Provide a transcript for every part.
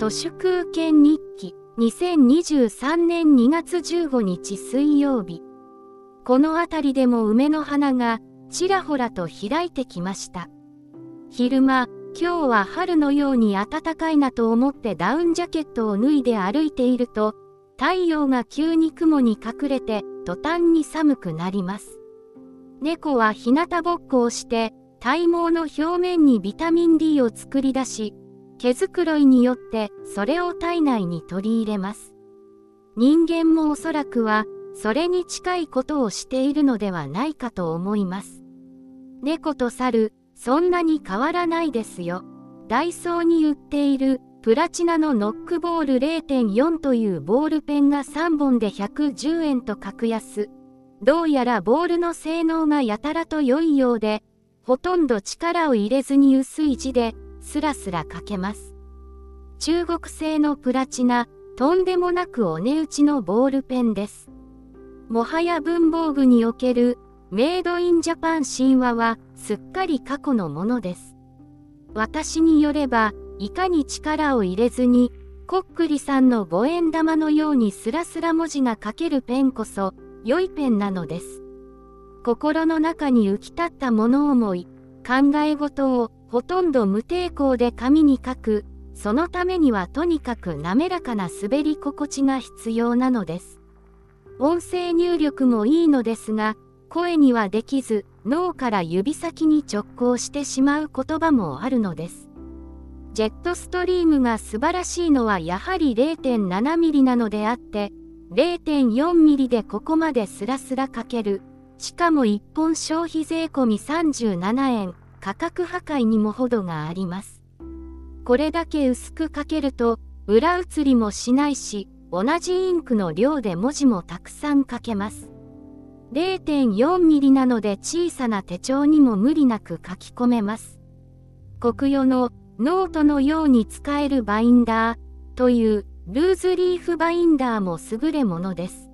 都市空権日記2023年2月15日水曜日。この辺りでも梅の花がちらほらと開いてきました。昼間、今日は春のように暖かいなと思ってダウンジャケットを脱いで歩いていると、太陽が急に雲に隠れて途端に寒くなります。猫は日向ぼっこをして体毛の表面にビタミン D を作り出し、毛づくろいによってそれを体内に取り入れます。人間もおそらくはそれに近いことをしているのではないかと思います。猫と猿、そんなに変わらないですよ。ダイソーに売っているプラチナのノックボール0.4というボールペンが3本で110円と格安。どうやらボールの性能がやたらと良いようで、ほとんど力を入れずに薄い字でスラスラ書けます。中国製のプラチナ、とんでもなくお値打ちのボールペンです。もはや文房具におけるメイドインジャパン神話はすっかり過去のものです。私によれば、いかに力を入れずに、こっくりさんの五円玉のようにスラスラ文字が書けるペンこそ、良いペンなのです。心の中に浮き立った物思い、考え事をほとんど無抵抗で紙に書く、そのためにはとにかく滑らかな滑り心地が必要なのです。音声入力もいいのですが、声にはできず、脳から指先に直行してしまう言葉もあるのです。ジェットストリームが素晴らしいのはやはり0.7ミリなのであって、0.4ミリでここまでスラスラ書ける。しかも1本消費税込み37円。価格破壊にも程があります。これだけ薄く書けると、裏写りもしないし、同じインクの量で文字もたくさん書けます。0.4ミリなので小さな手帳にも無理なく書き込めます。コクヨのノートのように使えるバインダーというルーズリーフバインダーも優れものです。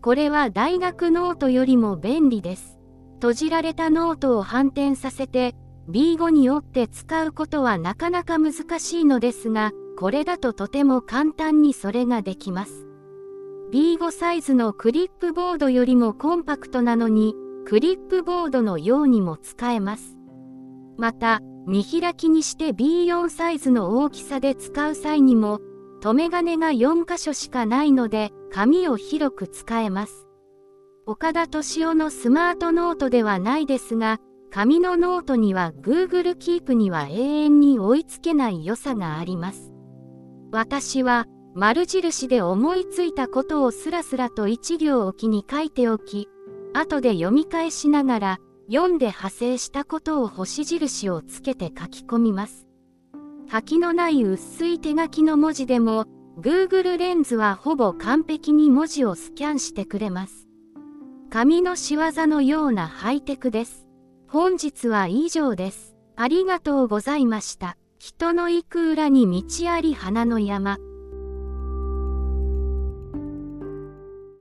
これは大学ノートよりも便利です。綴じられたノートを反転させて B5 に折って使うことはなかなか難しいのですが、これだととても簡単にそれができます。B5 サイズのクリップボードよりもコンパクトなのに、クリップボードのようにも使えます。また、見開きにして B4 サイズの大きさで使う際にも、留め金が4箇所しかないので、紙を広く使えます。岡田斗司夫のスマートノートではないですが、紙のノートには Google Keep には永遠に追いつけない良さがあります。私は丸印で思いついたことをスラスラと一行おきに書いておき、後で読み返しながら読んで派生したことを星印をつけて書き込みます。書きのない薄い手書きの文字でも Google レンズはほぼ完璧に文字をスキャンしてくれます。紙の仕業のようなハイテクです。本日は以上です。ありがとうございました。人の行く裏に道あり花の山。